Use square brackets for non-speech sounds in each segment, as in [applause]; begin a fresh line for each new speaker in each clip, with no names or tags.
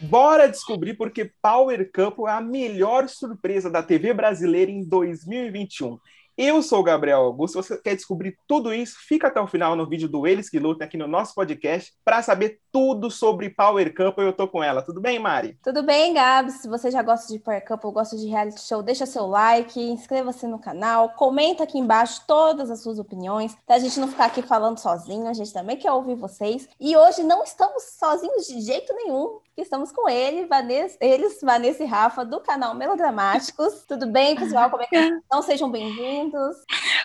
Bora descobrir porque Power Couple é a melhor surpresa da TV brasileira em 2021. Eu sou o Gabriel Augusto. Se você quer descobrir tudo isso, fica até o final no vídeo do Eles que Lutam aqui no nosso podcast para saber tudo sobre Power Couple. Eu tô com ela. Tudo bem, Mari?
Tudo bem, Gabs. Se você já gosta de Power Couple, gosta de reality show, deixa seu like, inscreva-se no canal, comenta aqui embaixo todas as suas opiniões, para a gente não ficar aqui falando sozinho. A gente também quer ouvir vocês. E hoje não estamos sozinhos de jeito nenhum que estamos com ele, Vanessa, eles, Vanessa e Rafa, do canal Melodramáticos. Tudo bem, pessoal? Como é que [laughs] estão? Sejam bem-vindos.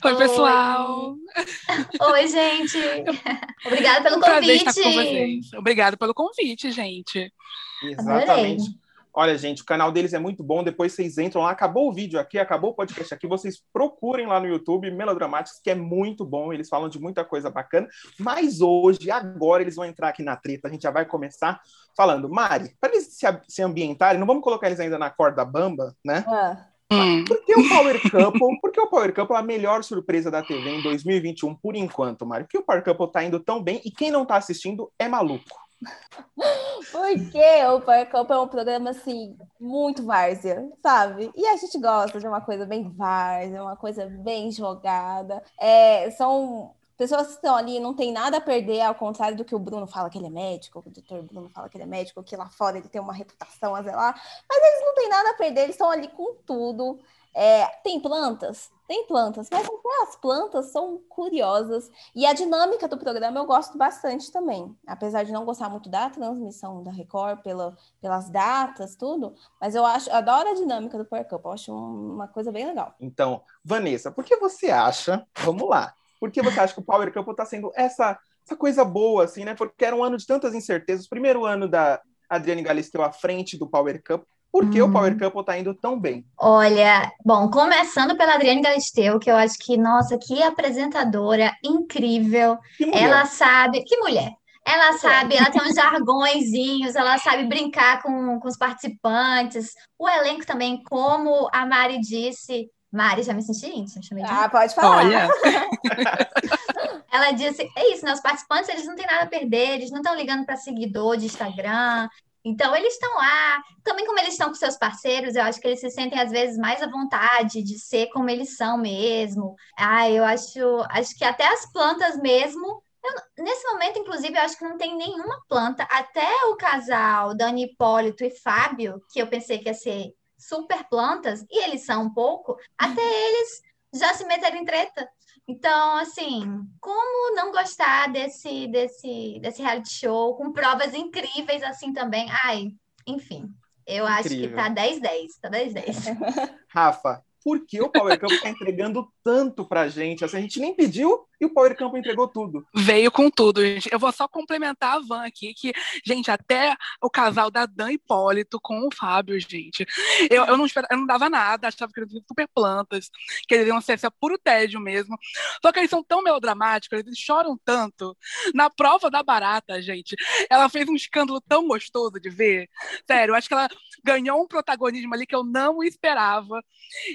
Oi, pessoal.
Oi, gente. [laughs] Obrigada pelo
um
convite.
Estar com vocês. Obrigada pelo convite, gente.
Exatamente. Adorei. Olha, gente, o canal deles é muito bom. Depois vocês entram lá. Acabou o vídeo aqui, acabou o podcast aqui. Vocês procurem lá no YouTube Melodramáticos, que é muito bom. Eles falam de muita coisa bacana. Mas hoje, agora, eles vão entrar aqui na treta. A gente já vai começar falando. Mari, para eles se, se ambientarem, não vamos colocar eles ainda na corda bamba, né?
Ah.
Por que o Power Couple? Por que o Power Couple é a melhor surpresa da TV em 2021, por enquanto, Mari? Por que o Power Couple tá indo tão bem e quem não tá assistindo é maluco?
Porque o Power Couple é um programa, assim, muito várzea, sabe? E a gente gosta de uma coisa bem várzea, uma coisa bem jogada. É, são pessoas que estão ali não tem nada a perder, ao contrário do que o Bruno fala que ele é médico, o doutor Bruno fala que ele é médico, que lá fora ele tem uma reputação a zelar, mas eles não têm nada a perder, eles estão ali com tudo. É, tem plantas? Tem plantas, mas as plantas são curiosas. E a dinâmica do programa eu gosto bastante também. Apesar de não gostar muito da transmissão da Record pela, pelas datas, tudo, mas eu acho, adoro a dinâmica do Power Cup, eu acho uma coisa bem legal.
Então, Vanessa, por que você acha? Vamos lá. Por que você acha que o Power Cup está sendo essa, essa coisa boa, assim, né? Porque era um ano de tantas incertezas. O primeiro ano da Adriane Galisteu à frente do Power Cup, por que hum. o Power uhum. Couple tá indo tão bem?
Olha, bom, começando pela Adriane Galisteu, que eu acho que, nossa, que apresentadora incrível. Ela sabe. Que mulher! Ela sabe, ela tem uns jargõezinhos, ela sabe brincar com, com os participantes. O elenco também, como a Mari disse. Mari, já me senti íntima, chamei de...
Ah, pode falar.
Olha. [laughs]
ela disse, é isso, né? Os participantes, eles não têm nada a perder, eles não estão ligando para seguidor de Instagram, então, eles estão lá, também como eles estão com seus parceiros, eu acho que eles se sentem, às vezes, mais à vontade de ser como eles são mesmo. Ah, eu acho, acho que até as plantas mesmo. Eu, nesse momento, inclusive, eu acho que não tem nenhuma planta. Até o casal Dani Hipólito e Fábio, que eu pensei que ia ser super plantas, e eles são um pouco, até eles já se meteram em treta. Então, assim, como não gostar desse, desse, desse reality show com provas incríveis assim também? Ai, enfim, eu Incrível. acho que tá 10-10, tá 10-10. [laughs]
Rafa, por que o Power Camp está entregando tanto pra gente? Assim, a gente nem pediu e o Power Camp entregou tudo.
Veio com tudo, gente. Eu vou só complementar a Van aqui, que, gente, até o casal da Dan Hipólito com o Fábio, gente. Eu, eu, não, eu não dava nada, achava que eles iam super plantas, que eles iam ser, ser puro tédio mesmo. Só que eles são tão melodramáticos, eles choram tanto. Na prova da barata, gente, ela fez um escândalo tão gostoso de ver. Sério, eu acho que ela ganhou um protagonismo ali que eu não esperava.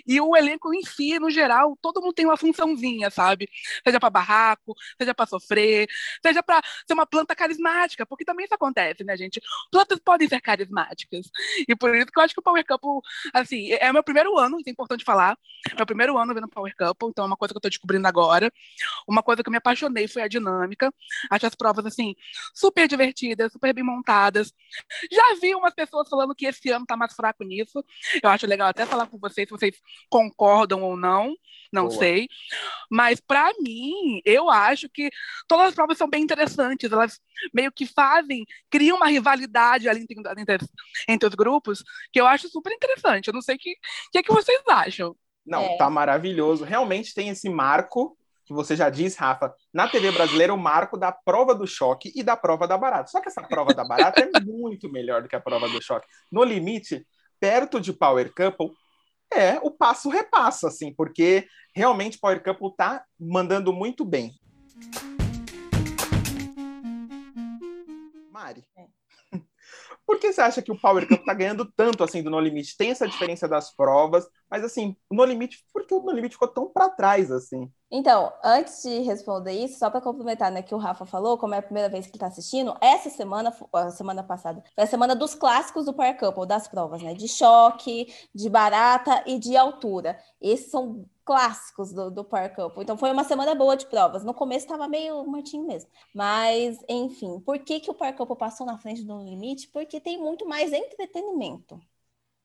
E o elenco em si, no geral, todo mundo tem uma funçãozinha, sabe? Seja para barraco, seja para sofrer, seja para ser uma planta carismática, porque também isso acontece, né, gente? Plantas podem ser carismáticas. E por isso que eu acho que o Power Couple, assim, é o meu primeiro ano, isso é importante falar. É meu primeiro ano vendo Power Couple, então é uma coisa que eu tô descobrindo agora. Uma coisa que eu me apaixonei foi a dinâmica. Acho as provas, assim, super divertidas, super bem montadas. Já vi umas pessoas falando que esse ano tá mais fraco nisso. Eu acho legal até falar com vocês se vocês concordam ou não, não Boa. sei. Mas para mim, eu acho que todas as provas são bem interessantes. Elas meio que fazem, criam uma rivalidade ali entre, entre, entre os grupos que eu acho super interessante. Eu não sei o que, que, é que vocês acham.
Não, é. tá maravilhoso. Realmente tem esse marco que você já disse, Rafa, na TV brasileira, o marco da prova do choque e da prova da barata. Só que essa prova da barata é [laughs] muito melhor do que a prova do choque. No limite, perto de Power Couple, é o passo repassa, assim, porque realmente Power Couple tá mandando muito bem. Mari, é. [laughs] por que você acha que o Power Couple tá ganhando tanto assim do No Limite? Tem essa diferença das provas, Mas assim, No Limite, por que o No Limite ficou tão para trás assim?
Então, antes de responder isso, só para complementar, né, que o Rafa falou, como é a primeira vez que ele está assistindo, essa semana, a semana passada, foi a semana dos clássicos do Power Couple, das provas, né, de choque, de barata e de altura. Esses são clássicos do, do Power Couple. Então, foi uma semana boa de provas. No começo estava meio mortinho mesmo. Mas, enfim, por que, que o Power Couple passou na frente do Limite? Porque tem muito mais entretenimento.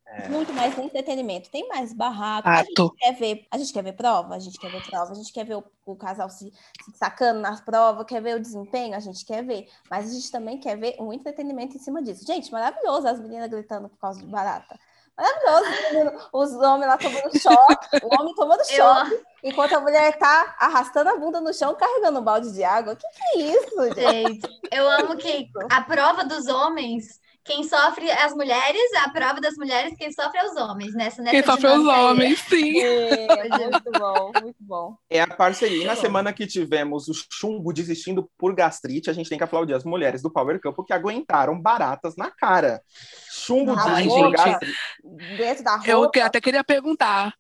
É. Muito mais entretenimento. Tem mais barraco. A gente, quer ver, a gente quer ver prova, a gente quer ver prova, a gente quer ver o, o casal se, se, sacando nas provas, quer ver o desempenho, a gente quer ver. Mas a gente também quer ver um entretenimento em cima disso. Gente, maravilhoso as meninas gritando por causa de barata. Maravilhoso, os homens lá tomando choque, o homem tomando choque, eu... enquanto a mulher tá arrastando a bunda no chão, carregando um balde de água. O que, que é isso, gente? gente?
Eu amo que a prova dos homens quem sofre é as mulheres, a prova das mulheres, quem sofre é os homens, nessa, nessa
Quem sofre é os homens, sim.
É, muito [laughs] bom, muito bom.
É a parceria. E na semana que tivemos o chumbo desistindo por gastrite, a gente tem que aplaudir as mulheres do Power Cup que aguentaram baratas na cara. Chumbo desistindo por gastrite.
Dentro da roupa.
Eu até queria perguntar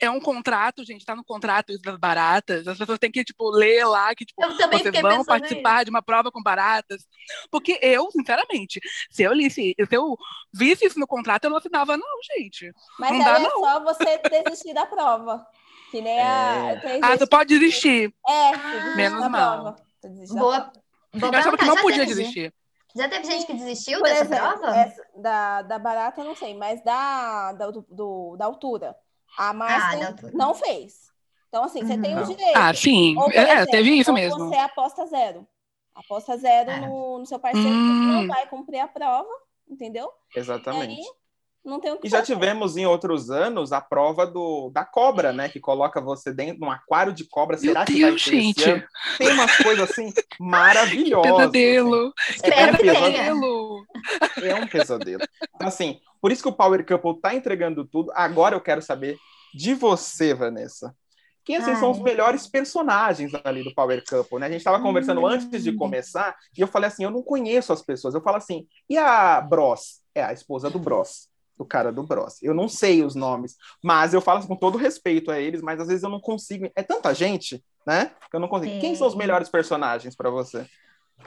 é um contrato, gente, tá no contrato isso das baratas. As pessoas têm que, tipo, ler lá que, tipo, vocês vão participar de uma prova com baratas. Porque eu, sinceramente, se eu lisse, se eu visse isso no contrato, eu não assinava, não, gente.
Mas
não
dá,
é
não. só você desistir da prova. Que nem a.
É. Ah, tu pode desistir.
É,
menos mal.
Boa.
Eu achava que não podia desistir.
Já teve gente que desistiu Por dessa exemplo, prova?
Essa, da, da barata, eu não sei, mas da, da, do, da altura. A Márcia ah, não fez. Então, assim, você tem o direito.
Ah, sim. Ou, é, exemplo, teve isso mesmo.
Você aposta zero. Aposta zero é. no, no, seu parceiro hum. que não vai cumprir a prova, entendeu?
Exatamente. Não tem o que e já tivemos em outros anos a prova do, da cobra, né? Que coloca você dentro de um aquário de cobra. Será Meu que Deus, vai ter gente. Tem umas coisas assim maravilhosas.
Pesadelo.
Assim. É, é, pesadelo. [laughs] É um pesadelo. Então, assim, por isso que o Power Couple está entregando tudo. Agora eu quero saber de você, Vanessa. Quem assim, são os melhores personagens ali do Power Couple, né? A gente estava conversando hum. antes de começar e eu falei assim, eu não conheço as pessoas. Eu falo assim, e a Bros? É a esposa do Bros, do cara do Bros. Eu não sei os nomes, mas eu falo assim, com todo respeito a eles, mas às vezes eu não consigo. É tanta gente, né? Que eu não consigo. Quem são os melhores personagens para você?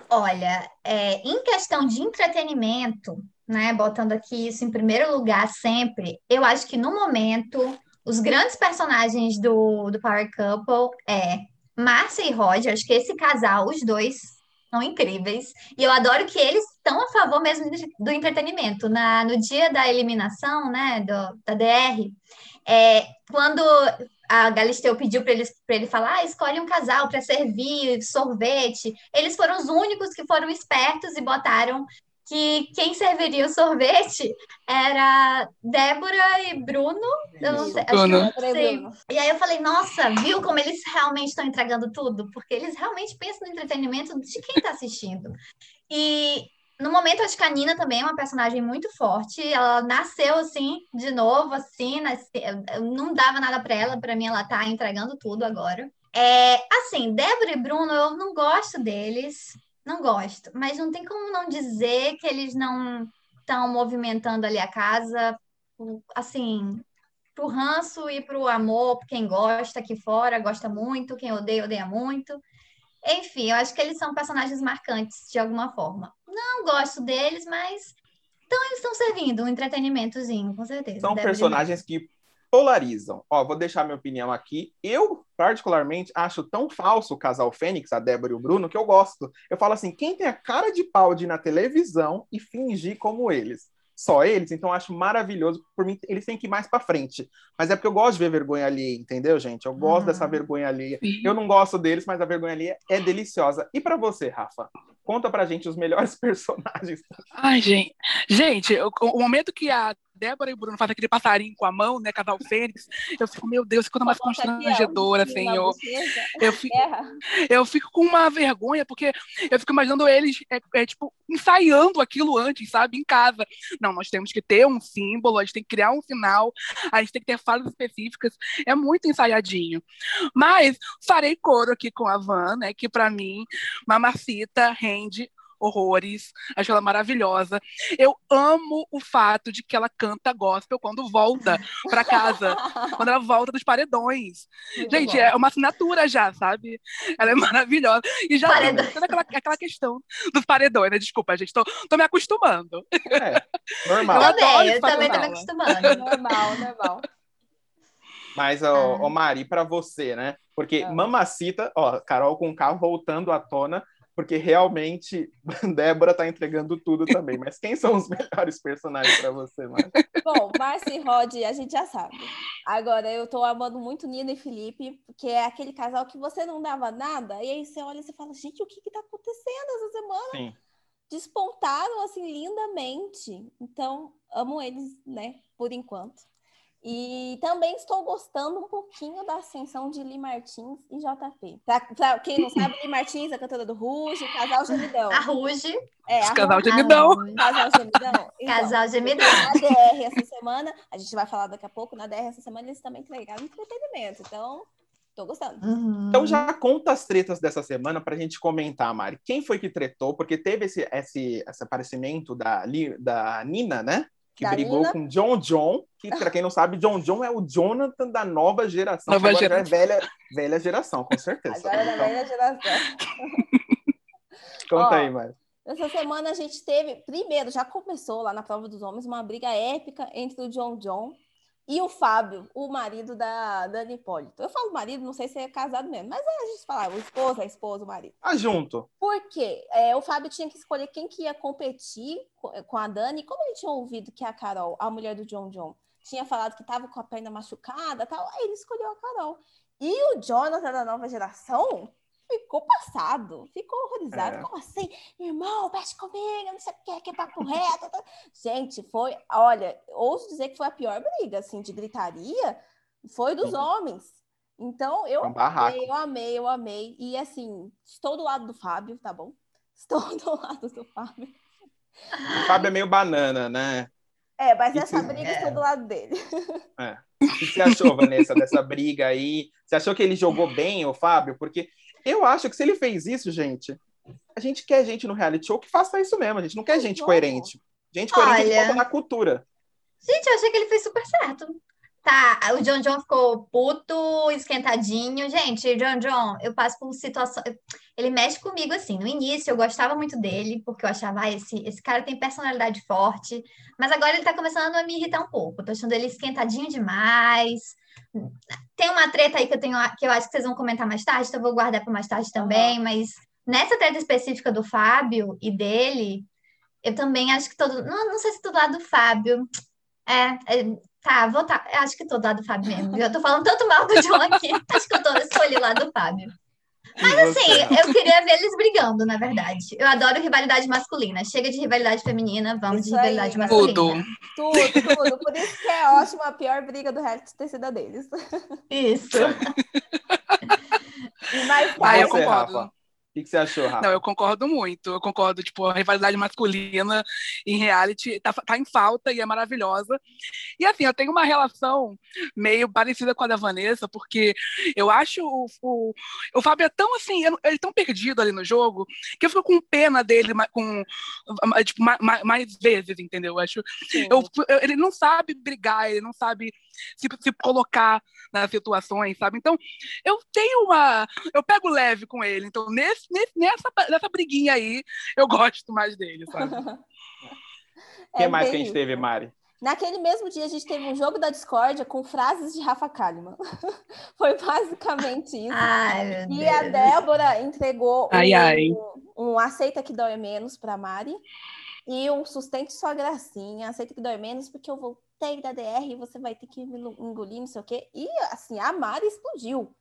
Olha, é, em questão de entretenimento, né, botando aqui isso em primeiro lugar sempre, eu acho que no momento os grandes personagens do, do Power Couple é Márcia e Roger, acho que esse casal, os dois são incríveis. E eu adoro que eles estão a favor mesmo do entretenimento. Na, no dia da eliminação, né, do, da DR, é, quando a Galisteu pediu para ele, ele falar, ah, escolhe um casal para servir sorvete, eles foram os únicos que foram espertos e botaram que quem serviria o sorvete era Débora e Bruno. Eu não sei, Bruno. sei. E aí eu falei, nossa, viu como eles realmente estão entregando tudo? Porque eles realmente pensam no entretenimento de quem está assistindo. E no momento, acho que a Nina também é uma personagem muito forte. Ela nasceu assim, de novo, assim, não dava nada para ela, para mim ela tá entregando tudo agora. É, assim, Débora e Bruno, eu não gosto deles. Não gosto, mas não tem como não dizer que eles não estão movimentando ali a casa, assim, pro ranço e pro amor, quem gosta aqui fora gosta muito, quem odeia, odeia muito. Enfim, eu acho que eles são personagens marcantes de alguma forma. Não gosto deles, mas então eles estão servindo um entretenimentozinho, com certeza.
São personagens que polarizam. Ó, vou deixar minha opinião aqui. Eu, particularmente, acho tão falso o casal Fênix, a Débora e o Bruno, que eu gosto. Eu falo assim: quem tem a cara de pau de ir na televisão e fingir como eles? Só eles, então eu acho maravilhoso. Por mim, eles têm que ir mais para frente. Mas é porque eu gosto de ver vergonha alheia, entendeu, gente? Eu gosto dessa vergonha alheia. Eu não gosto deles, mas a vergonha alheia é deliciosa. E para você, Rafa? Conta pra gente os melhores [laughs] personagens.
Ai, gente. Gente, o, o momento que a Débora e o Bruno fazem aquele passarinho com a mão, né? Casal Fênix. Eu fico, meu Deus, que coisa mais constrangedora, Senhor. Eu fico, eu fico com uma vergonha, porque eu fico imaginando eles, é, é, tipo, ensaiando aquilo antes, sabe? Em casa. Não, nós temos que ter um símbolo, a gente tem que criar um final, a gente tem que ter falas específicas. É muito ensaiadinho. Mas farei coro aqui com a Van, né? Que para mim, Mamacita rende horrores, acho ela maravilhosa. Eu amo o fato de que ela canta gospel quando volta para casa, [laughs] quando ela volta dos paredões.
Muito
Gente,
bom.
é uma assinatura já, sabe? Ela é maravilhosa. E já tem toda aquela, aquela questão dos paredões, né? Desculpa, gente, tô, tô me acostumando.
É, [laughs]
Eu
normal.
adoro
Também, eu também tô me acostumando. [laughs]
Normal, normal.
Mas, ó, ó, Mari, pra você, né? Porque
Ah.
Mamacita, ó, Carol com K voltando à tona, porque realmente [laughs] Débora tá entregando tudo também. Mas quem são os melhores personagens pra você, Mari?
Bom, Márcia e Rod, a gente já sabe. Agora, eu tô amando muito Nina e Felipe, porque é aquele casal que você não dava nada, e aí você olha e você fala, gente, o que que tá acontecendo essa semana?
Sim.
Despontaram, assim, lindamente. Então, amo eles, né, por enquanto. E também estou gostando um pouquinho da ascensão de Li Martins e JP. Pra, pra quem não sabe, Li Martins, a cantora do Ruge, casal gemidão.
A Ruge,
É, a
Casal
Ruge-
gemidão.
a.
Casal gemidão. [laughs] Então,
Casal gemidão.
Na DR essa semana, a gente vai falar daqui a pouco, na DR essa semana eles também entregaram entretenimento. Então, tô gostando.
Uhum.
Então já conta as tretas dessa semana pra gente comentar, Mari. Quem foi que tretou? Porque teve esse, esse, esse aparecimento da, da Nina, né? Que
Da
brigou
Nina.
com John John, que pra quem não sabe, John John é o Jonathan da nova geração.
Nova
que agora é
geração.
velha, velha geração, com certeza.
Agora é da
Então,
velha geração. [laughs]
conta
Ó,
aí, Mari.
Essa semana a gente teve, primeiro, já começou lá na prova dos homens, uma briga épica entre o John John e o Fábio, o marido da Dani Hipólito. Eu falo marido, não sei se é casado mesmo, mas é, a gente fala o esposo, a esposa, o marido.
Ah, junto.
Por quê? É, o Fábio tinha que escolher quem que ia competir co- com a Dani. Como ele tinha ouvido que a Carol, a mulher do John John, tinha falado que estava com a perna machucada tal, aí ele escolheu a Carol. E o Jonathan da nova geração ficou passado, ficou horrorizado.
É.
Como assim? Irmão, mexe comigo, não sei o que, que é papo reto. tá? Gente, foi, olha, ouso dizer que foi a pior briga, assim, de gritaria, foi dos
Sim.
homens. Então, eu
um barraco.
amei, eu amei, eu amei. E assim, estou do lado do Fábio, tá bom? [laughs] Estou do lado do Fábio.
O Fábio é meio banana, né?
É, mas
E
essa briga
É.
estou do lado dele.
O que você achou, Vanessa, dessa briga aí? Você achou que ele jogou bem, o Fábio? Porque eu acho que se ele fez isso, gente, a gente quer gente no reality show que faça isso mesmo. A gente não quer gente coerente. Gente coerente
Olha.
bota na cultura.
Gente, eu achei que ele fez super certo. Tá, o John John ficou puto, esquentadinho. Gente, John John, eu passo por situação. Ele mexe comigo assim. No início eu gostava muito dele, porque eu achava, ah, esse, esse cara tem personalidade forte. Mas agora ele tá começando a me irritar um pouco. Tô achando ele esquentadinho demais. Tem uma treta aí que eu tenho, que eu acho que vocês vão comentar mais tarde, então eu vou guardar para mais tarde também. Mas nessa treta específica do Fábio e dele, eu também acho que todo. Não, não sei se do lado do Fábio. É, é, tá, vou tá. eu Acho que tô do lado do Fábio mesmo. Eu tô falando tanto mal do John aqui. [laughs] Acho que eu tô, escolhi o lado do Fábio.
Mas
Assim, eu queria ver eles brigando, na verdade. Eu adoro rivalidade masculina. Chega de rivalidade feminina, vamos
Isso
de rivalidade
aí.
masculina.
Tudo.
Tudo, tudo. Por isso que é [laughs] ótimo a pior briga do reality ter sido a deles.
Isso. [laughs]
E mais
concordo.
Rafa? O que que você achou, Rafa?
Não, eu concordo muito. Eu concordo, tipo, a rivalidade masculina em reality tá, tá em falta e é maravilhosa. E assim, eu tenho uma relação meio parecida com a da Vanessa, porque eu acho o, o, o Fábio é tão assim, ele é tão perdido ali no jogo, que eu fico com pena dele com, tipo, ma- ma- mais vezes, entendeu? Eu acho eu, eu- ele não sabe brigar, ele não sabe se, se colocar nas situações, sabe? Então, eu tenho uma. Eu pego leve com ele. Então, nesse, nesse- nessa, nessa briguinha aí, eu gosto mais dele, sabe? [laughs]
O que
É
mais que a gente teve, Mari?
Naquele mesmo dia, a gente teve um jogo da discórdia com frases de Rafa Kalimann. [laughs] Foi basicamente isso.
Ai, meu
E a. Débora entregou
Ai,
um,
ai.
um aceita que dói menos para Mari e um sustente sua gracinha, aceita que dói menos porque eu voltei da DR e você vai ter que me engolir, não sei o quê. E assim, a Mari explodiu.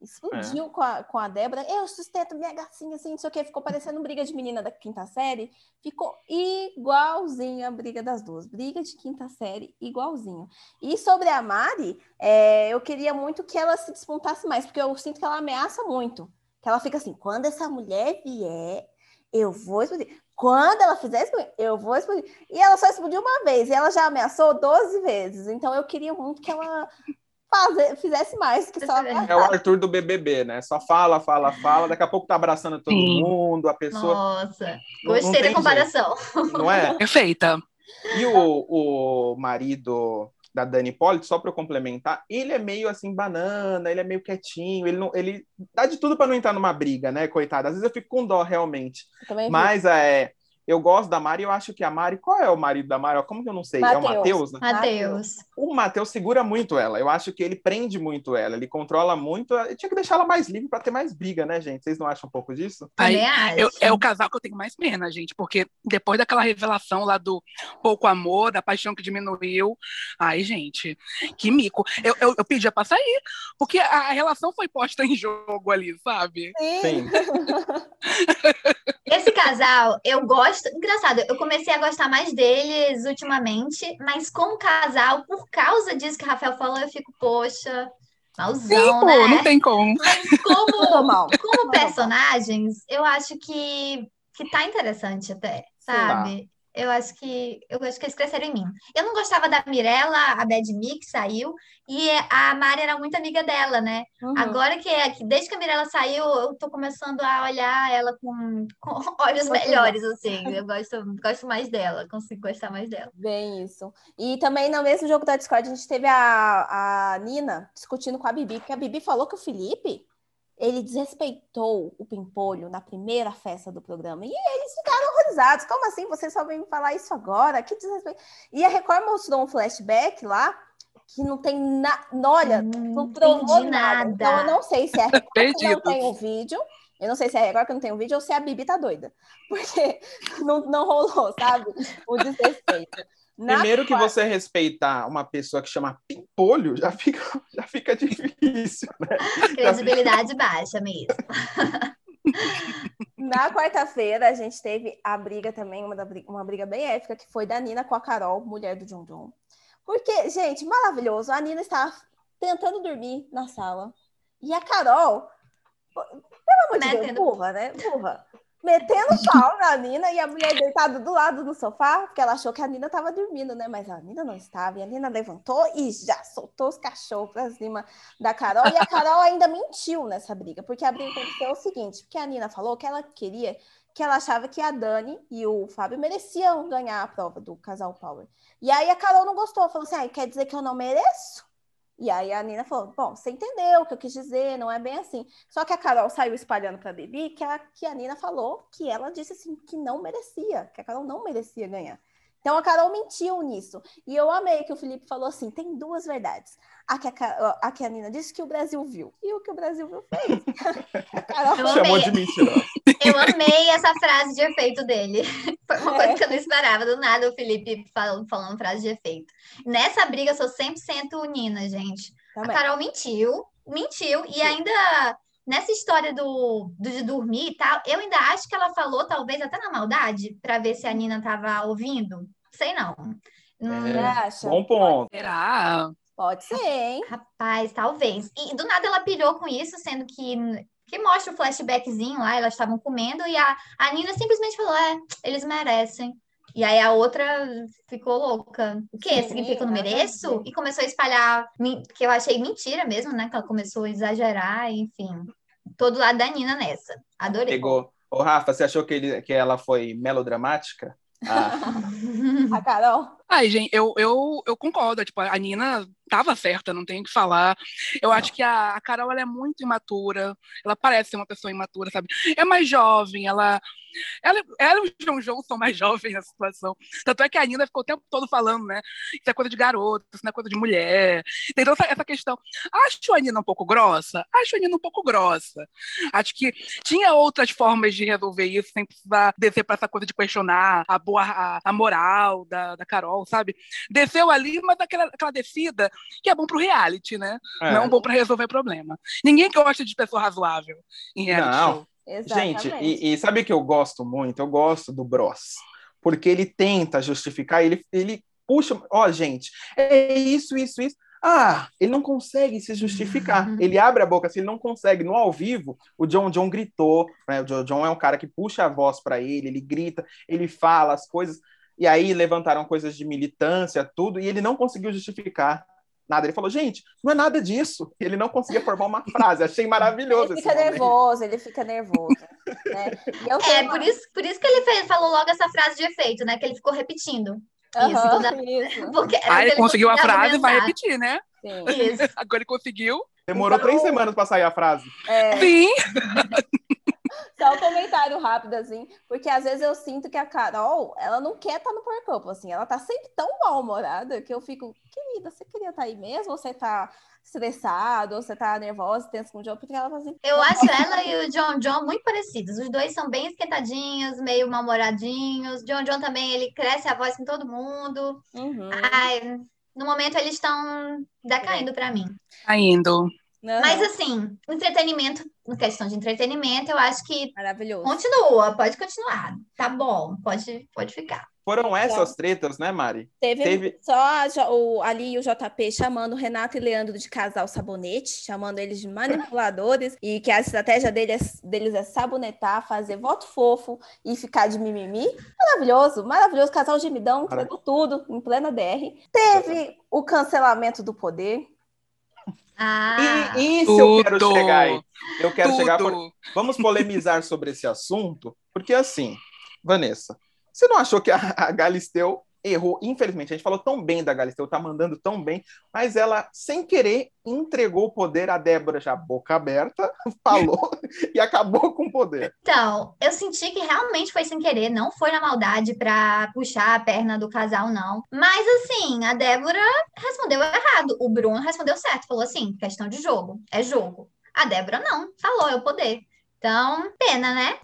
Explodiu
É.
com, a, com a Débora. Eu sustento minha gracinha, assim, não sei o quê. Ficou parecendo briga de menina da quinta série. Ficou igualzinho a briga das duas. Briga de quinta série, igualzinho. E sobre a Mari, é, eu queria muito que ela se despontasse mais, porque eu sinto que ela ameaça muito. Que ela fica assim, quando essa mulher vier, eu vou explodir. Quando ela fizer isso, eu vou explodir. E ela só explodiu uma vez, e ela já ameaçou 12 vezes. Então eu queria muito que ela fazer, fizesse mais que só.
É o Arthur do BBB, né? Só fala, fala, fala. Daqui a pouco tá abraçando todo
Sim.
mundo, a pessoa.
Nossa,
Não- não
gostei da
tem
comparação.
Não é? [laughs]
Perfeita.
E o, o marido da Dani Hipólito, só para eu complementar, ele é meio assim, banana, ele é meio quietinho, ele não, ele dá de tudo para não entrar numa briga, né, coitado. Às vezes eu fico com dó, realmente.
Vi.
Mas é, eu gosto da Mari, eu acho que a Mari, qual é o marido da Mari? Como que eu não sei? É o
Mateus.
Matheus, né?
Matheus.
O Matheus segura muito ela. Eu acho que ele prende muito ela, ele controla muito. Ele tinha que deixar ela mais livre para ter mais briga, né, gente? Vocês não acham um pouco disso?
Aí. Eu- é o casal que eu tenho mais pena, gente, porque depois daquela revelação lá do pouco amor, da paixão que diminuiu, ai, gente, que mico. Eu, eu, eu pedia pra sair, porque a relação foi posta em jogo ali, sabe?
Sim.
Sim. [laughs]
Esse casal, eu gosto. Engraçado, eu comecei a gostar mais deles ultimamente, mas como casal, por causa disso que o Rafael falou, eu fico, poxa, malzão,
Sim, pô,
né?
não tem como.
Como, [laughs]
Normal.
como personagens, eu acho que, que tá interessante até, sabe? Eu acho que eu acho que eles cresceram em mim. Eu não gostava da Mirella, a Bad que saiu, e a Mari era muito amiga dela, né?
Uhum.
Agora que, que desde que a Mirella saiu, eu tô começando a olhar ela com, [laughs] com olhos melhores, assim. Eu gosto, gosto mais dela, consigo gostar mais dela.
Bem isso. E também no mesmo jogo da Discord, a gente teve a, a Nina discutindo com a Bibi, porque a Bibi falou que o Felipe ele desrespeitou o Pimpolho na primeira festa do programa. E eles ficaram Como assim? Você só vem me falar isso agora? Que desrespeito. E a Record mostrou um flashback lá que não tem nada. Olha,
Hum,
não provou nada.
nada.
Então eu não sei se é [laughs] a Record que não tem o vídeo. Eu não sei se é a Record que não tem o vídeo ou se a Bibi tá doida. [laughs] Porque não, não rolou, sabe? O desrespeito. Na
Primeiro que você respeitar uma pessoa que chama Pimpolho, já fica, [laughs] já fica difícil, né?
Credibilidade baixa mesmo.
Na quarta-feira, a gente teve a briga também, uma, briga, uma briga bem épica, que foi da Nina com a Carol, mulher do John John. Porque, gente, maravilhoso. A Nina estava tentando dormir na sala. E a Carol, pelo amor de Deus,
Metendo-
burra, né? Burra. Metendo pau na Nina e a mulher deitada do lado do sofá, porque ela achou que a Nina estava dormindo, né? Mas a Nina não estava. E a Nina levantou e já soltou os cachorros pra cima da Carol. E a Carol ainda mentiu nessa briga, porque a briga aconteceu o seguinte: porque a Nina falou que ela queria, que ela achava que a Dani e o Fábio mereciam ganhar a prova do casal Power. E aí a Carol não gostou, falou assim: ah, quer dizer que eu não mereço? E aí a Nina falou: bom, você entendeu o que eu quis dizer, não é bem assim. Só que a Carol saiu espalhando pra Bibi que a, que a Nina falou que ela disse assim que não merecia, que a Carol não merecia ganhar. Então a Carol mentiu nisso. E eu amei que o Felipe falou assim: tem duas verdades. A que a, a que a Nina disse que o Brasil viu. E o que o Brasil viu fez. [laughs] A Carol
Eu
Chamou
amei.
de mentirosa.
Eu amei essa frase de efeito dele. [laughs] Foi uma
É.
coisa que eu não esperava. Do nada o Felipe falando, falando frase de efeito. Nessa briga eu sou 100% Nina, gente. A
também.
Carol mentiu, mentiu, e ainda nessa história do, do de dormir e tal, eu ainda acho que ela falou, talvez até na maldade, pra ver se a Nina tava ouvindo. Sei não. Hum,
Você acha?
Bom ponto.
Será?
Pode ser, hein?
Rapaz, talvez. E do nada ela pirou com isso, sendo que que mostra o flashbackzinho lá, elas estavam comendo, e a, a Nina simplesmente falou: é, eles merecem. E aí a outra ficou louca. O quê?
Sim,
Significa que eu não mereço? E começou a espalhar, que eu achei mentira mesmo, né? Que ela começou a exagerar, enfim. Todo lado da Nina nessa. Adorei.
Pegou. Ô, Rafa, você achou que, ele, que ela foi melodramática? Ah, [laughs]
A Carol.
Ai, gente, eu, eu, eu concordo. Tipo, a Nina tava certa, não tenho o que falar. Eu acho que a, a Carol é muito imatura. Ela parece ser uma pessoa imatura, sabe? É mais jovem, ela. Ela, ela e o João João são mais [laughs] jovens na situação. Tanto é que a Nina ficou o tempo todo falando, né? Isso é coisa de garoto, isso não é coisa de mulher. Toda essa, essa questão. Acho a Nina um pouco grossa? Acho a Nina um pouco grossa. Acho que tinha outras formas de resolver isso sem precisar descer para essa coisa de questionar a boa a, a moral da, da Carol, sabe? Desceu ali, mas aquela, aquela descida que é bom pro reality, né?
é.
Não bom para resolver problema. Ninguém gosta de pessoa razoável em reality
Não.
show.
Exatamente.
Gente, e, e sabe o que eu gosto muito? Eu gosto do Bros. Porque ele tenta justificar, ele, ele puxa. Ó, gente, é isso, isso, isso. Ah, ele não consegue se justificar. Ele abre a boca assim, ele não consegue. No ao vivo, o John John gritou. Né? O John John é um cara que puxa a voz para ele, ele grita, ele fala as coisas. E aí levantaram coisas de militância, tudo, e ele não conseguiu justificar. Nada. Ele falou, gente, não é nada disso. Ele não conseguia formar uma frase. Achei maravilhoso.
Ele fica nervoso, ele fica nervoso. né?
é, uma... por, isso, por isso que ele fez, falou logo essa frase de efeito, né? Que ele ficou repetindo.
Uhum, isso, toda... [laughs] isso.
Porque, Aí ele conseguiu a frase e vai repetir, né?
Sim.
Isso. [laughs] Agora ele conseguiu.
Demorou então... três semanas para sair a frase.
É...
Sim. [laughs]
Só um comentário rápido, assim, porque às vezes eu sinto que a Carol, ela não quer estar tá no Power Couple, assim, ela tá sempre tão mal-humorada que eu fico, querida, você queria estar tá aí mesmo? Ou você tá estressado, ou você tá nervosa, tensa com o John? Porque ela fala assim...
Eu acho ela e o John John muito parecidos, os dois são bem esquentadinhos, meio mal-humoradinhos, John John também, ele cresce a voz com todo mundo.
Uhum.
Ai, no momento eles estão decaindo para mim.
Caindo.
Uhum.
Mas assim, entretenimento, em questão de entretenimento, eu acho que
Maravilhoso.
continua, pode continuar. Tá bom, pode, pode ficar.
Foram essas tretas, né, Mari?
Teve, Teve... só a, o, ali o JP chamando Renato e Leandro de casal sabonete, chamando eles de manipuladores, e que a estratégia deles, deles é sabonetar, fazer voto fofo e ficar de mimimi. Maravilhoso, maravilhoso. Casal gemidão, entregou tudo em plena DR. Teve o cancelamento do poder,
ah,
e isso tudo, eu quero chegar aí. Eu quero tudo. chegar. Por... Vamos polemizar sobre esse assunto, porque assim, Vanessa, você não achou que a, a Galisteu errou, infelizmente, a gente falou tão bem da Galisteu, tá mandando tão bem, mas ela, sem querer, entregou o poder a Débora já boca aberta, [laughs] falou [laughs] e acabou com o poder.
Então, eu senti que realmente foi sem querer, não foi na maldade para puxar a perna do casal, não. Mas assim, a Débora respondeu errado, o Bruno respondeu certo, falou assim, questão de jogo, é jogo. A Débora não, falou, é o poder. Então, pena, né?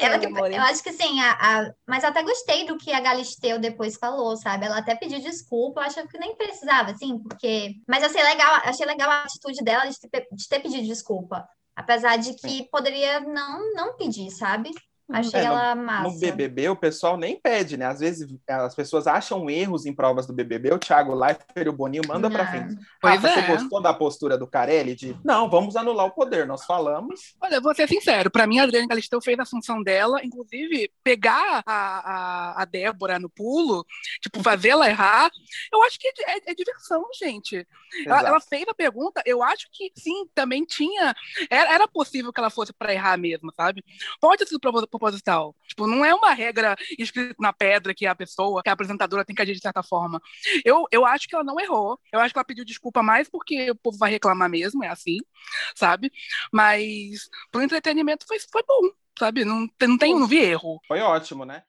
Ela, eu acho que sim, a, a, mas até gostei do que a Galisteu depois falou, sabe? Ela até pediu desculpa, eu acho que nem precisava, assim, porque. Mas achei legal, achei legal a atitude dela de ter, de ter pedido desculpa. Apesar de que poderia não, não pedir, sabe? Achei é, ela
no,
massa.
No BBB, o pessoal nem pede, né? Às vezes as pessoas acham erros em provas do BBB. O Thiago Leifert e o Boninho manda para frente. Ah, você é. gostou da postura do Carelli de não, vamos anular o poder, nós falamos.
Olha, vou ser sincero, para mim a Adriana Galisteu fez a função dela, inclusive pegar a, a, a Débora no pulo, tipo, fazê-la errar, eu acho que é, é diversão, gente. Ela, ela, fez a pergunta, eu acho que sim, também tinha. Era, era possível que ela fosse para errar mesmo, sabe? Pode ser proposital. Tipo, não é uma regra escrita na pedra que a pessoa, que a apresentadora tem que agir de certa forma. Eu, eu acho que ela não errou. Eu acho que ela pediu desculpa mais porque o povo vai reclamar mesmo, é assim, sabe? Mas pro entretenimento foi, foi bom, sabe? Não, não tem, não vi erro.
Foi ótimo, né?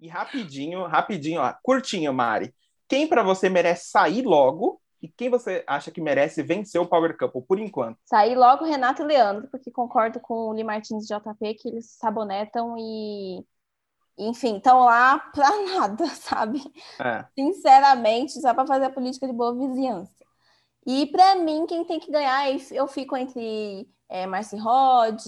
E rapidinho, rapidinho, ó, curtinho, Mari. Quem para você merece sair logo e quem você acha que merece vencer o Power Couple por enquanto?
Sair logo Renato e Leandro, porque concordo com o Lee Martins e JP que eles sabonetam e enfim, estão lá [laughs] pra nada, sabe?
É.
Sinceramente, só para fazer a política de boa vizinhança. E para mim, quem tem que ganhar, eu fico entre é, Marci Rod,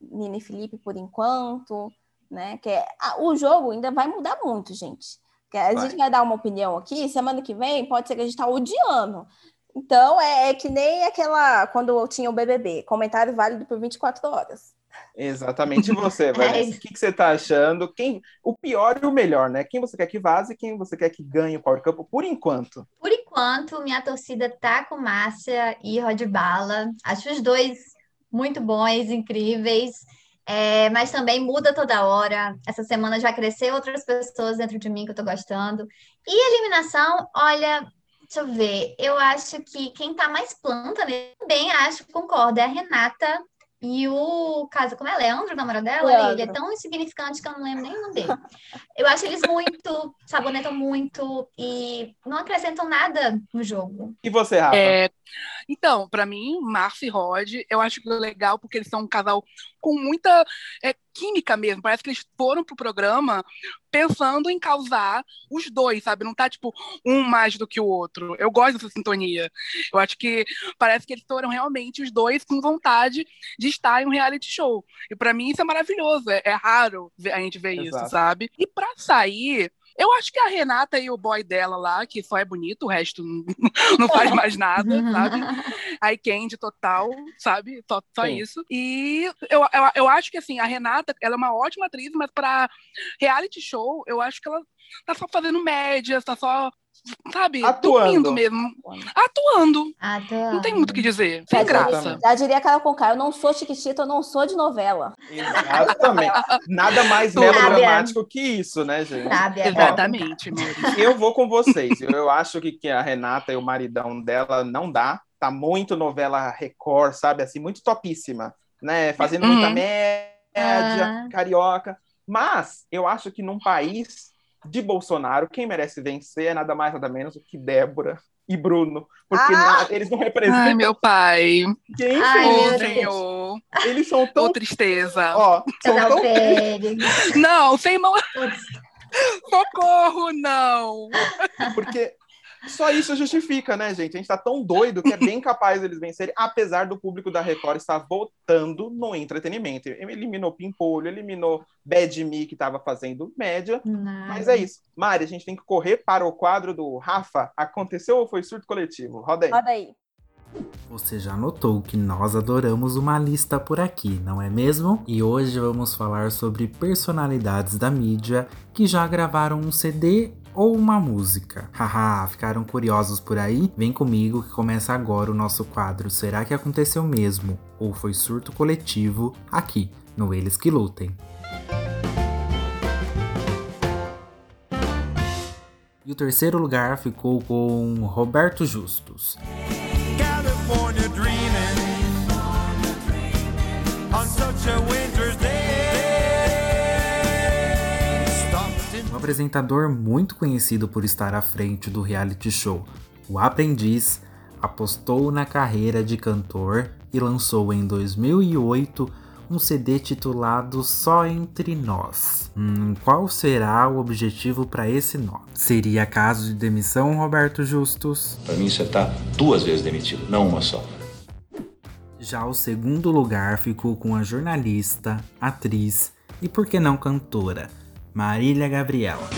Nini Felipe por enquanto, né? Que é, a, o jogo ainda vai mudar muito, gente. A vai. gente vai dar uma opinião aqui, semana que vem pode ser que a gente tá odiando. Então, é, é que nem aquela, quando eu tinha o BBB, comentário válido por 24 horas.
Exatamente [laughs] você, Vanessa. o que, que, você tá achando? Quem, o pior e o melhor, né? Quem você quer que vaze e quem você quer que ganhe o Power Cup por enquanto?
Por enquanto, minha torcida tá com Márcia e Rod Bala. Acho os dois muito bons, incríveis. É, mas também muda toda hora. Essa semana já cresceu outras pessoas dentro de mim que eu tô gostando. E eliminação, olha, deixa eu ver. Eu acho que quem tá mais planta, também acho, concordo, é a Renata e o caso, como é Leandro, o namorado dela, Leandro. ele é tão insignificante que eu não lembro nem o nome dele. Eu acho eles muito, sabonetam muito e não acrescentam nada no jogo.
E você, Rafa?
É, então, para mim, Márcio e Rod, eu acho que é legal porque eles são um casal com muita é, química mesmo. Parece que eles foram pro programa pensando em causar os dois, sabe? Não tá, tipo, um mais do que o outro. Eu gosto dessa sintonia. Eu acho que parece que eles foram realmente os dois com vontade de estar em um reality show. E para mim isso é maravilhoso. É, é raro a gente ver Exato. isso, sabe? E para sair Eu acho que a Renata e o boy dela lá, que só é bonito, o resto não, [laughs] não faz mais nada, sabe? [laughs] Aí Candy total, sabe? Só, só isso. E eu, eu, eu acho que assim, a Renata, ela é uma ótima atriz, mas para reality show, eu acho que ela tá só fazendo médias, tá só sabe,
Atuando.
dormindo mesmo. Atuando.
Atuando.
Não tem muito o que dizer. Sem
Já diria-
graça.
Já diria aquela com cara, eu não sou chiquitita, eu não sou de novela.
Exatamente. Nada mais melodramático que isso, né, gente?
É
Exatamente, Maurício.
Eu vou com vocês. Eu, eu acho que, que a Renata e o maridão dela não dá. Tá muito novela Record, sabe? Assim, muito topíssima, né? Fazendo muita
Uhum.
média,
Ah.
carioca. Mas eu acho que num país de Bolsonaro, quem merece vencer é nada mais, nada menos do que Débora e Bruno. Porque
Ah!
na- eles não representam
Ai, meu pai.
quem
Ai, meu.
Senhor.
Eles são tão.
Ô, tristeza.
Ó, são tão.
Não, sem mão. Socorro, não.
Porque só isso justifica, né, gente? A gente tá tão doido que é bem capaz deles vencerem, apesar do público da Record estar voltando no entretenimento. Eliminou Pimpolho, eliminou Bad Me, que estava fazendo média. Mas é isso. Mari, a gente tem que correr para o quadro do Rafa. Aconteceu ou foi surto coletivo? Roda aí.
Roda aí.
Você já notou que nós adoramos uma lista por aqui, não é mesmo? E hoje vamos falar sobre personalidades da mídia que já gravaram um CD ou uma música. Haha, ficaram curiosos por aí? Vem comigo que começa agora o nosso quadro Será que aconteceu mesmo? Ou foi surto coletivo? Aqui, no Eles que Lutem. E o terceiro lugar ficou com Roberto Justus.
California dreaming on such
apresentador muito conhecido por estar à frente do reality show O Aprendiz apostou na carreira de cantor e lançou em 2008 um CD titulado Só Entre Nós. Hum, qual será o objetivo para esse nome? Seria caso de demissão, Roberto Justus?
Para mim, você tá duas vezes demitido, não uma só.
Já o segundo lugar ficou com a jornalista, atriz e, por que não, cantora, Marília Gabriela.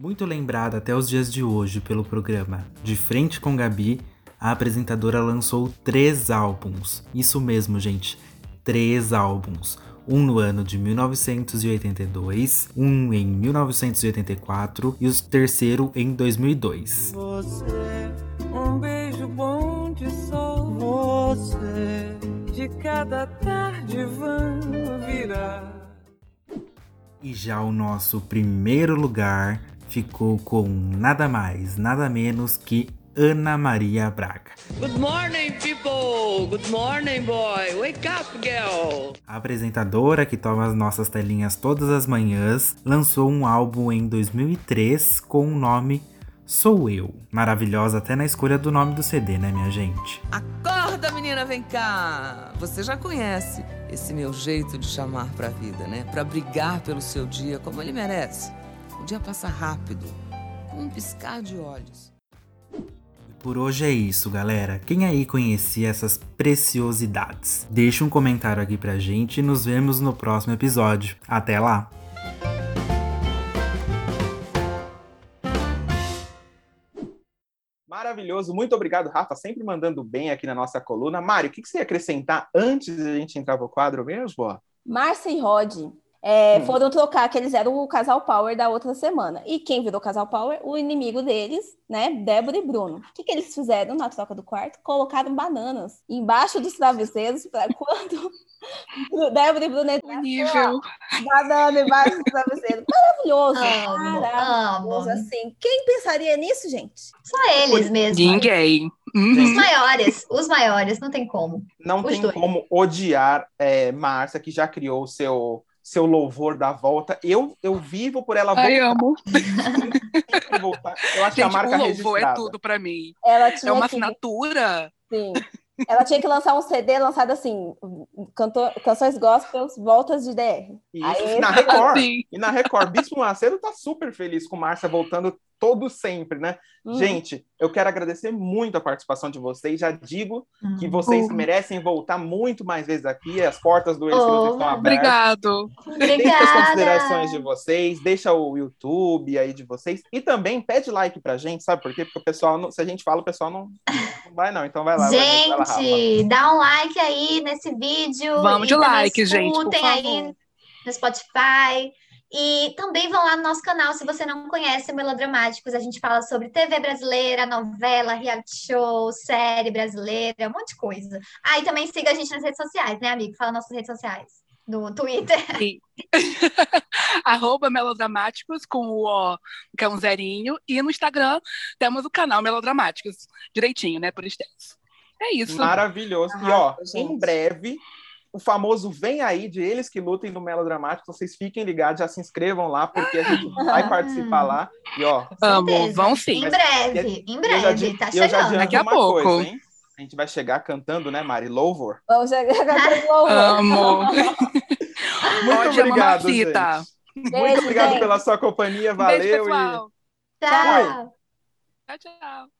Muito lembrada até os dias de hoje pelo programa De Frente com Gabi, a apresentadora lançou três álbuns. Isso mesmo, gente, três álbuns. Um no ano de 1982, um em 1984 e o terceiro em 2002.
você. Um beijo bom de sol. Você. De cada tarde vamos virar.
E já o nosso primeiro lugar ficou com nada mais, nada menos que Ana Maria Braga.
Good morning, people. Good morning, boy. Wake up, girl.
A apresentadora que toma as nossas telinhas todas as manhãs lançou um álbum em 2003 com o nome Sou Eu. Maravilhosa até na escolha do nome do CD, né, minha gente?
Acorda, menina, vem cá! Você já conhece esse meu jeito de chamar pra vida, né? Pra brigar pelo seu dia como ele merece. O dia passa rápido, com um piscar de olhos.
Por hoje é isso, galera. Quem aí conhecia essas preciosidades? Deixa um comentário aqui pra gente e nos vemos no próximo episódio. Até lá!
Maravilhoso. Muito obrigado, Rafa. Sempre mandando bem aqui na nossa coluna. Mário, o que você ia acrescentar antes de a gente entrar no quadro mesmo?
Márcia e Rod é,
Hum.
foram trocar, que eles eram o casal Power da outra semana. E quem virou casal Power? O inimigo deles, né? Débora e Bruno. O que, que eles fizeram na troca do quarto? Colocaram bananas embaixo dos travesseiros para [laughs] quando Débora e Bruno entraram,
Nível.
banana embaixo dos travesseiros. Maravilhoso.
Amo,
maravilhoso.
amo.
Assim, quem pensaria nisso, gente?
Só eles mesmo.
Ninguém.
Os
Uhum.
maiores, os maiores, não tem como.
Não
Os
tem
dois.
como odiar é, Márcia, que já criou o seu, seu louvor da volta. Eu, eu vivo por ela voltar.
Ai, amo. [laughs]
voltar. Eu acho que a
Gente,
marca
o louvor é
registrada.
tudo pra mim.
Ela
É
tinha
uma
que...
assinatura.
Sim. Ela tinha que lançar um CD lançado assim, cantor, canções gospels, voltas de DR.
Isso,
Aí,
na Record.
Assim.
E na Record, Bispo Macedo tá super feliz com Márcia voltando todo sempre, né?
Uhum.
Gente, eu quero agradecer muito a participação de vocês. Já digo que vocês
Uhum.
merecem voltar muito mais vezes aqui. As portas do que Lutam estão
Oh,
abertas.
Obrigado.
Deixa as considerações
Obrigada.
de vocês, deixa o YouTube aí de vocês e também pede like pra gente, sabe por quê? Porque o pessoal, não- se a gente fala, o pessoal não, não vai não. Então vai lá. vai, vai lá.
Gente, dá um like aí nesse vídeo.
Vamos de like, gente, por
Escutem
favor.
aí no Spotify. E também vão lá no nosso canal, se você não conhece o Melodramáticos, a gente fala sobre TV brasileira, novela, reality show, série brasileira, um monte de coisa. Ah, e também siga a gente nas redes sociais, né, amigo? Fala nossas redes sociais. No Twitter. [laughs]
Sim. [laughs] Arroba melodramáticos com o O, que é um zerinho. E no Instagram temos o canal Melodramáticos, direitinho, né? Por extenso. É isso.
Maravilhoso. E ó,
Arrasa,
em
gente.
breve, o famoso vem aí de eles que lutem no Melodramático. Vocês fiquem ligados, já se inscrevam lá, porque a gente vai participar lá. E ó,
Amo, vão sim.
Em breve, em
eu já,
breve,
di-
tá
eu já
chegando.
Daqui a
uma
pouco.
coisa, hein? A gente vai chegar cantando, né, Mari? Louvor.
Vamos chegar cantando louvor.
Amo. [laughs]
Muito
Pode amar
obrigado, gente.
Beijo,
Muito obrigado
gente.
pela sua companhia.
Um beijo,
Valeu. e...
Tchau.
Tchau, tchau.